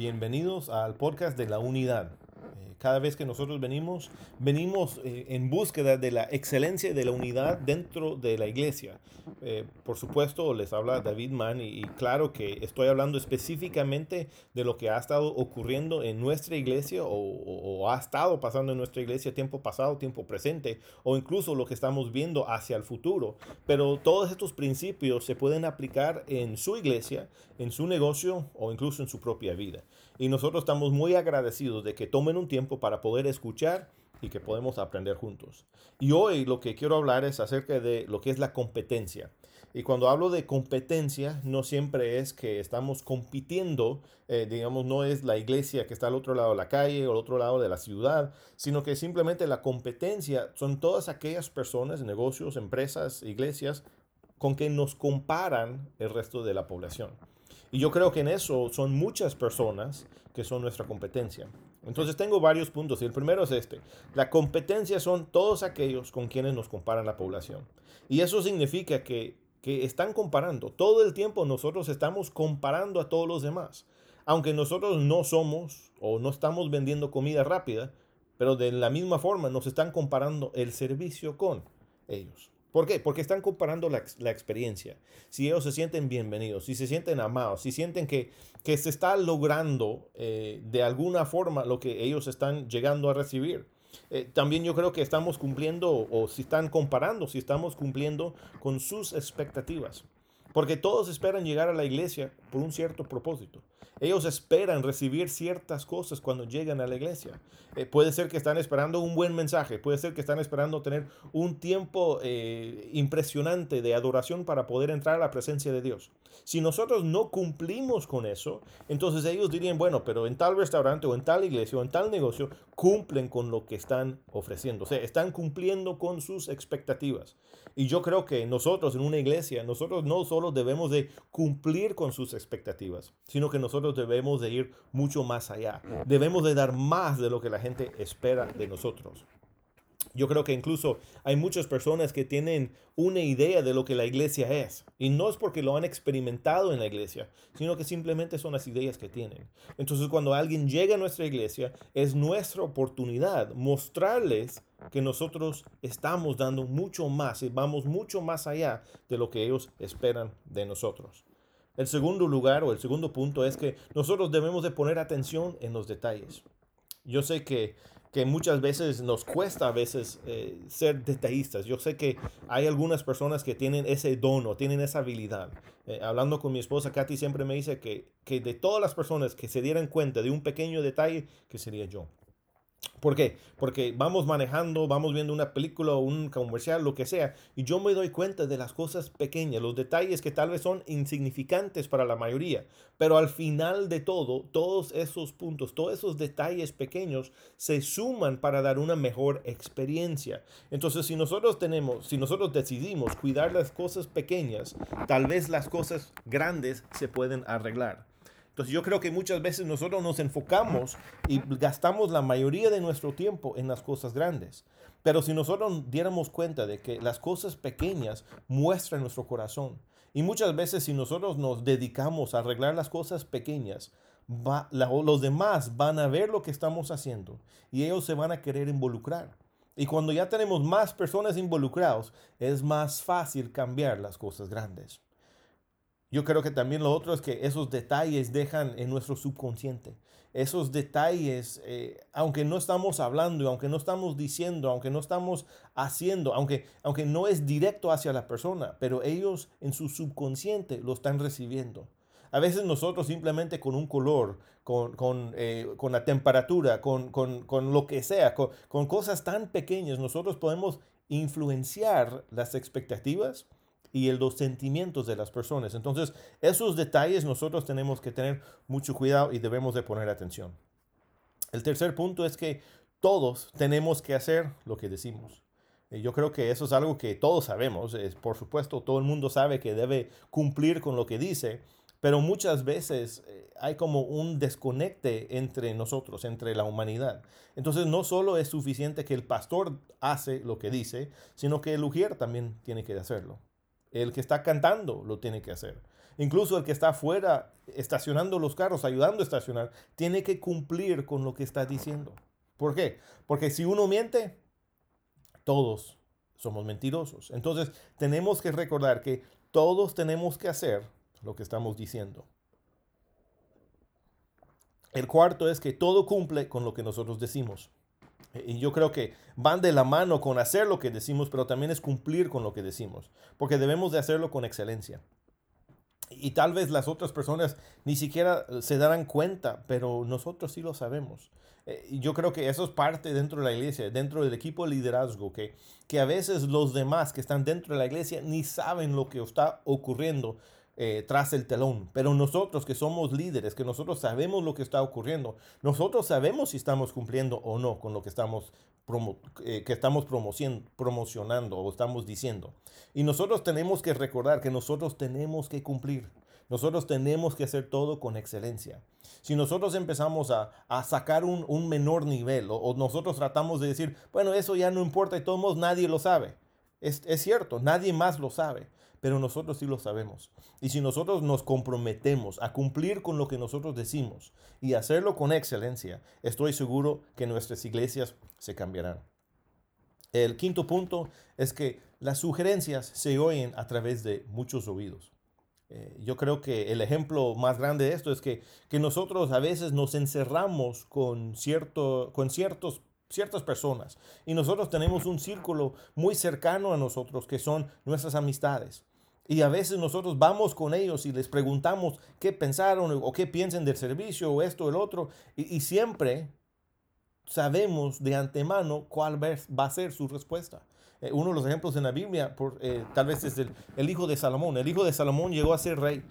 Bienvenidos al podcast de la unidad. Cada vez que nosotros venimos, venimos eh, en búsqueda de la excelencia de la unidad dentro de la iglesia. Eh, por supuesto, les habla David Mann y, claro que estoy hablando específicamente de lo que ha estado ocurriendo en nuestra iglesia o, ha estado pasando en nuestra iglesia tiempo pasado, tiempo presente o incluso lo que estamos viendo hacia el futuro. Pero todos estos principios se pueden aplicar en su iglesia, en su negocio o incluso en su propia vida. Y nosotros estamos muy agradecidos de que tomen un tiempo para poder escuchar y que podemos aprender juntos. Y hoy lo que quiero hablar es acerca de lo que es la competencia. Y cuando hablo de competencia, no siempre es que estamos compitiendo, eh, digamos, no es la iglesia que está al otro lado de la calle o al otro lado de la ciudad, sino que simplemente la competencia son todas aquellas personas, negocios, empresas, iglesias, con que nos comparan el resto de la población. Y yo creo que en eso son muchas personas que son nuestra competencia. Entonces tengo varios puntos y el primero es este. La competencia son todos aquellos con quienes nos comparan la población. Y eso significa que, que están comparando. Todo el tiempo nosotros estamos comparando a todos los demás. Aunque nosotros no somos o no estamos vendiendo comida rápida, pero de la misma forma nos están comparando el servicio con ellos. ¿Por qué? Porque están comparando la, experiencia. Si ellos se sienten bienvenidos, si se sienten amados, si sienten que, que se está logrando eh, de alguna forma lo que ellos están llegando a recibir. Eh, también yo creo que estamos cumpliendo, o si están comparando, si estamos cumpliendo con sus expectativas. Porque todos esperan llegar a la iglesia por un cierto propósito. Ellos esperan recibir ciertas cosas cuando llegan a la iglesia. Eh, puede ser que están esperando un buen mensaje, puede ser que están esperando tener un tiempo eh, impresionante de adoración para poder entrar a la presencia de Dios. Si nosotros no cumplimos con eso, entonces ellos dirían, bueno, pero en tal restaurante o en tal iglesia o en tal negocio cumplen con lo que están ofreciendo. O sea, están cumpliendo con sus expectativas. Y yo creo que nosotros en una iglesia, nosotros no solo debemos de cumplir con sus expectativas, sino que nosotros debemos de ir mucho más allá. Debemos de dar más de lo que la gente espera de nosotros. Yo creo que incluso hay muchas personas que tienen una idea de lo que la iglesia es. Y no es porque lo han experimentado en la iglesia, sino que simplemente son las ideas que tienen. Entonces cuando alguien llega a nuestra iglesia, es nuestra oportunidad mostrarles que nosotros estamos dando mucho más y vamos mucho más allá de lo que ellos esperan de nosotros. El segundo lugar o el segundo punto es que nosotros debemos de poner atención en los detalles. Yo sé que que muchas veces nos cuesta a veces eh, ser detallistas. Yo sé que hay algunas personas que tienen ese dono, tienen esa habilidad. Eh, hablando con mi esposa, Katy siempre me dice que, que de todas las personas que se dieran cuenta de un pequeño detalle, que sería yo. ¿Por qué? Porque vamos manejando, vamos viendo una película o un comercial, lo que sea, y yo me doy cuenta de las cosas pequeñas, los detalles que tal vez son insignificantes para la mayoría, pero al final de todo, todos esos puntos, todos esos detalles pequeños se suman para dar una mejor experiencia. Entonces, si nosotros tenemos, si nosotros decidimos cuidar las cosas pequeñas, tal vez las cosas grandes se pueden arreglar. Entonces yo creo que muchas veces nosotros nos enfocamos y gastamos la mayoría de nuestro tiempo en las cosas grandes. Pero si nosotros diéramos cuenta de que las cosas pequeñas muestran nuestro corazón, y muchas veces si nosotros nos dedicamos a arreglar las cosas pequeñas, los demás van a ver lo que estamos haciendo y ellos se van a querer involucrar. Y cuando ya tenemos más personas involucrados, es más fácil cambiar las cosas grandes. Yo creo que también lo otro es que esos detalles dejan en nuestro subconsciente. Esos detalles, eh, aunque no estamos hablando, aunque no estamos diciendo, aunque no estamos haciendo, aunque, aunque no es directo hacia la persona, pero ellos en su subconsciente lo están recibiendo. A veces nosotros simplemente con un color, con, con, eh, con la temperatura, con, con lo que sea, con cosas tan pequeñas, nosotros podemos influenciar las expectativas y los sentimientos de las personas. Entonces, esos detalles nosotros tenemos que tener mucho cuidado y debemos de poner atención. El tercer punto es que todos tenemos que hacer lo que decimos. Y yo creo que eso es algo que todos sabemos. Por supuesto, todo el mundo sabe que debe cumplir con lo que dice, pero muchas veces eh, hay como un desconecte entre nosotros, entre la humanidad. Entonces no solo es suficiente que el pastor hace lo que dice, sino que el ujier también tiene que hacerlo. El que está cantando lo tiene que hacer. Incluso el que está afuera estacionando los carros, ayudando a estacionar, tiene que cumplir con lo que está diciendo. ¿Por qué? Porque si uno miente, todos somos mentirosos. Entonces tenemos que recordar que todos tenemos que hacer lo que estamos diciendo. El cuarto es que todo cumple con lo que nosotros decimos. Y yo creo que van de la mano con hacer lo que decimos, pero también es cumplir con lo que decimos, porque debemos de hacerlo con excelencia. Y tal vez las otras personas ni siquiera se darán cuenta, pero nosotros sí lo sabemos. Eh, y yo creo que eso es parte dentro de la iglesia, dentro del equipo de liderazgo, que, que a veces los demás que están dentro de la iglesia ni saben lo que está ocurriendo eh, tras el telón. Pero nosotros que somos líderes, que nosotros sabemos lo que está ocurriendo, nosotros sabemos si estamos cumpliendo o no con lo que estamos, eh, que estamos promocionando o estamos diciendo. Y nosotros tenemos que recordar que nosotros tenemos que cumplir. Nosotros tenemos que hacer todo con excelencia. Si nosotros empezamos a, sacar un, menor nivel o, nosotros tratamos de decir, bueno, eso ya no importa y todos nadie lo sabe. Es, es cierto, nadie más lo sabe pero nosotros sí lo sabemos. Y si nosotros nos comprometemos a cumplir con lo que nosotros decimos y hacerlo con excelencia, estoy seguro que nuestras iglesias se cambiarán. El quinto punto es que las sugerencias se oyen a través de muchos oídos. Eh, yo creo que el ejemplo más grande de esto es que, que nosotros a veces nos encerramos con, cierto, con ciertos ciertas personas. Y nosotros tenemos un círculo muy cercano a nosotros que son nuestras amistades. Y a veces nosotros vamos con ellos y les preguntamos qué pensaron o qué piensan del servicio o esto o el otro. Y, siempre sabemos de antemano cuál va a ser su respuesta. Eh, uno de los ejemplos en la Biblia, por, eh, tal vez es el, hijo de Salomón. El hijo de Salomón llegó a ser rey.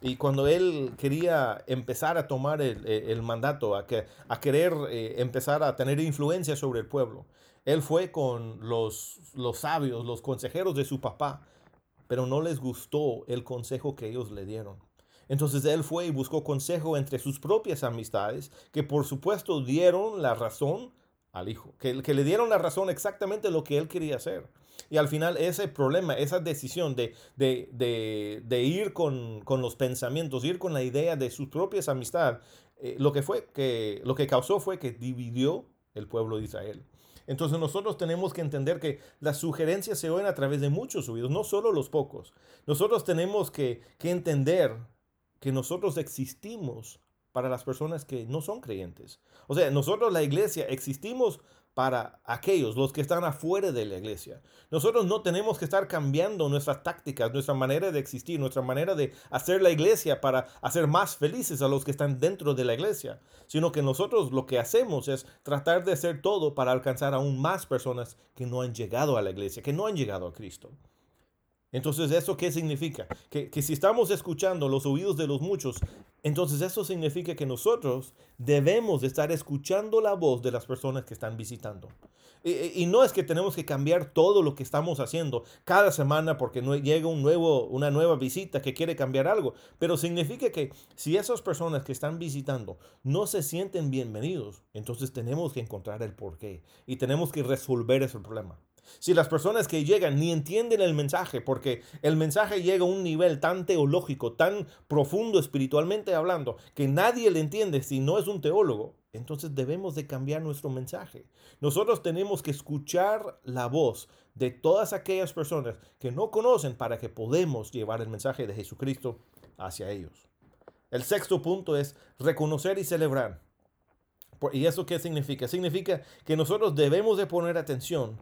Y cuando él quería empezar a tomar el, el mandato, a, que, a querer eh, empezar a tener influencia sobre el pueblo, él fue con los, los sabios, los consejeros de su papá pero no les gustó el consejo que ellos le dieron. Entonces él fue y buscó consejo entre sus propias amistades, que por supuesto dieron la razón al hijo, que, le dieron la razón exactamente lo que él quería hacer. Y al final ese problema, esa decisión de, de, ir con, con, los pensamientos, ir con la idea de sus propias amistades, eh, lo, que fue, que, lo que causó fue que dividió el pueblo de Israel. Entonces nosotros tenemos que entender que las sugerencias se oyen a través de muchos oídos, no solo los pocos. Nosotros tenemos que, que entender que nosotros existimos para las personas que no son creyentes. O sea, nosotros la iglesia existimos para aquellos, los que están afuera de la iglesia. Nosotros no tenemos que estar cambiando nuestras tácticas, nuestra manera de existir, nuestra manera de hacer la iglesia para hacer más felices a los que están dentro de la iglesia, sino que nosotros lo que hacemos es tratar de hacer todo para alcanzar aún más personas que no han llegado a la iglesia, que no han llegado a Cristo. Entonces, ¿eso qué significa? Que, que, si estamos escuchando los oídos de los muchos, entonces eso significa que nosotros debemos estar escuchando la voz de las personas que están visitando. Y, no es que tenemos que cambiar todo lo que estamos haciendo cada semana porque no llega un nuevo, una nueva visita que quiere cambiar algo, pero significa que si esas personas que están visitando no se sienten bienvenidos, entonces tenemos que encontrar el porqué y tenemos que resolver ese problema. Si las personas que llegan ni entienden el mensaje, porque el mensaje llega a un nivel tan teológico, tan profundo espiritualmente hablando, que nadie le entiende si no es un teólogo, entonces debemos de cambiar nuestro mensaje. Nosotros tenemos que escuchar la voz de todas aquellas personas que no conocen para que podamos llevar el mensaje de Jesucristo hacia ellos. El sexto punto es reconocer y celebrar. ¿Y eso qué significa? Significa que nosotros debemos de poner atención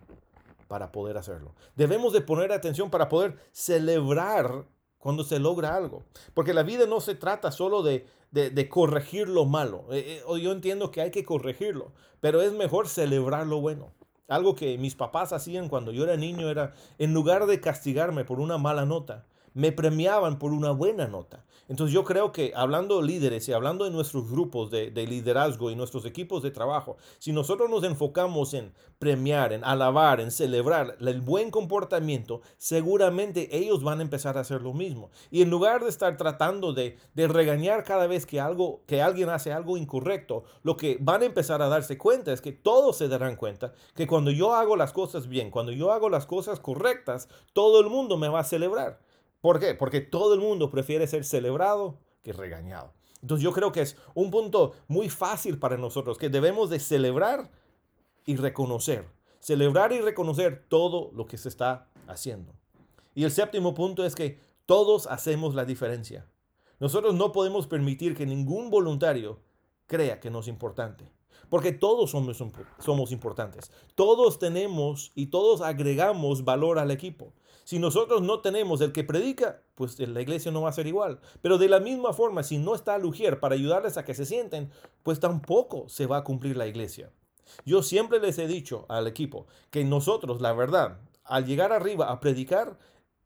para poder hacerlo. Debemos de poner atención para poder celebrar cuando se logra algo. Porque la vida no se trata solo de, de, corregir lo malo. Eh, eh, yo entiendo que hay que corregirlo, pero es mejor celebrar lo bueno. Algo que mis papás hacían cuando yo era niño era, en lugar de castigarme por una mala nota, me premiaban por una buena nota. Entonces yo creo que hablando de líderes y hablando de nuestros grupos de, liderazgo y nuestros equipos de trabajo, si nosotros nos enfocamos en premiar, en alabar, en celebrar el buen comportamiento, seguramente ellos van a empezar a hacer lo mismo. Y en lugar de estar tratando de, de regañar cada vez que, algo, que alguien hace algo incorrecto, lo que van a empezar a darse cuenta es que todos se darán cuenta que cuando yo hago las cosas bien, cuando yo hago las cosas correctas, todo el mundo me va a celebrar. ¿Por qué? Porque todo el mundo prefiere ser celebrado que regañado. Entonces yo creo que es un punto muy fácil para nosotros que debemos de celebrar y reconocer. Celebrar y reconocer todo lo que se está haciendo. Y el séptimo punto es que todos hacemos la diferencia. Nosotros no podemos permitir que ningún voluntario crea que no es importante. Porque todos somos, somos importantes. Todos tenemos y todos agregamos valor al equipo. Si nosotros no tenemos el que predica, pues la iglesia no va a ser igual. Pero de la misma forma, si no está Lugier para ayudarles a que se sienten, pues tampoco se va a cumplir la iglesia. Yo siempre les he dicho al equipo que nosotros, la verdad, al llegar arriba a predicar,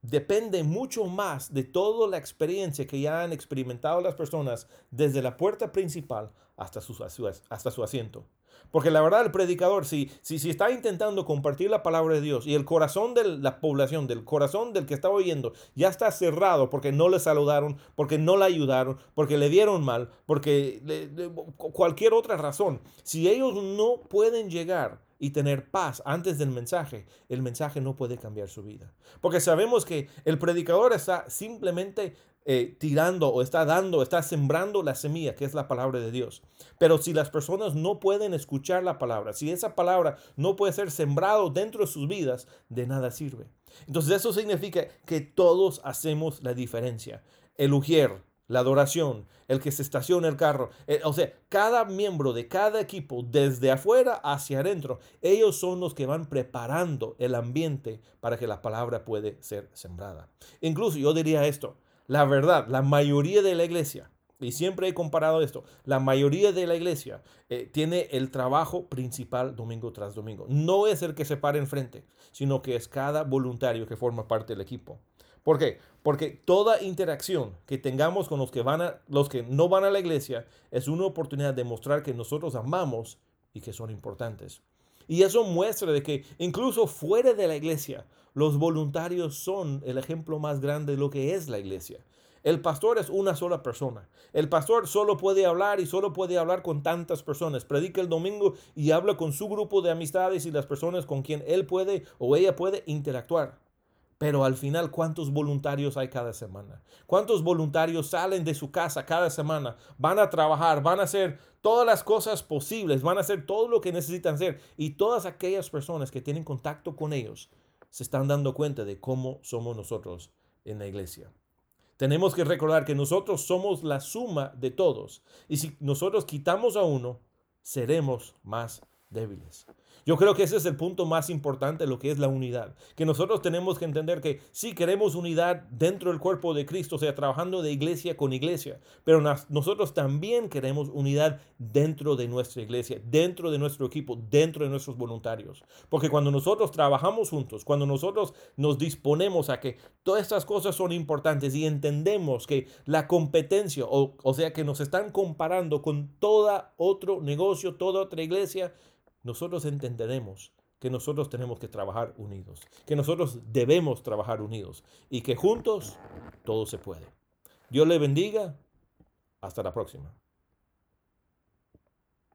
depende mucho más de toda la experiencia que ya han experimentado las personas desde la puerta principal hasta su, hasta su asiento. Porque la verdad, el predicador, si, si, si está intentando compartir la palabra de Dios y el corazón de la población, del corazón del que está oyendo, ya está cerrado porque no le saludaron, porque no le ayudaron, porque le dieron mal, porque cualquier otra razón, si ellos no pueden llegar y tener paz antes del mensaje, el mensaje no puede cambiar su vida. Porque sabemos que el predicador está simplemente eh, tirando o está dando, está sembrando la semilla, que es la palabra de Dios. Pero si las personas no pueden escuchar la palabra, si esa palabra no puede ser sembrado dentro de sus vidas, de nada sirve. Entonces eso significa que todos hacemos la diferencia. El ujier, la adoración, el que se estaciona el carro, eh, o sea, cada miembro de cada equipo, desde afuera hacia adentro, ellos son los que van preparando el ambiente para que la palabra puede ser sembrada. Incluso yo diría esto, la verdad, la mayoría de la iglesia, y siempre he comparado esto, la mayoría de la iglesia eh, tiene el trabajo principal domingo tras domingo. No es el que se para enfrente, sino que es cada voluntario que forma parte del equipo. ¿Por qué? Porque toda interacción que tengamos con los que, van a, los que no van a la iglesia es una oportunidad de mostrar que nosotros amamos y que son importantes. Y eso muestra de que incluso fuera de la iglesia, los voluntarios son el ejemplo más grande de lo que es la iglesia. El pastor es una sola persona. El pastor solo puede hablar y solo puede hablar con tantas personas. Predica el domingo y habla con su grupo de amistades y las personas con quien él puede o ella puede interactuar. Pero al final, ¿cuántos voluntarios hay cada semana? ¿Cuántos voluntarios salen de su casa cada semana? Van a trabajar, van a hacer todas las cosas posibles, van a hacer todo lo que necesitan hacer. Y todas aquellas personas que tienen contacto con ellos se están dando cuenta de cómo somos nosotros en la iglesia. Tenemos que recordar que nosotros somos la suma de todos. Y si nosotros quitamos a uno, seremos más débiles. Yo creo que ese es el punto más importante, lo que es la unidad. Que nosotros tenemos que entender que sí queremos unidad dentro del cuerpo de Cristo, o sea, trabajando de iglesia con iglesia, pero nosotros también queremos unidad dentro de nuestra iglesia, dentro de nuestro equipo, dentro de nuestros voluntarios. Porque cuando nosotros trabajamos juntos, cuando nosotros nos disponemos a que todas estas cosas son importantes y entendemos que la competencia, o, o sea, que nos están comparando con toda otro negocio, toda otra iglesia, nosotros entenderemos que nosotros tenemos que trabajar unidos, que nosotros debemos trabajar unidos y que juntos todo se puede. Dios le bendiga. Hasta la próxima.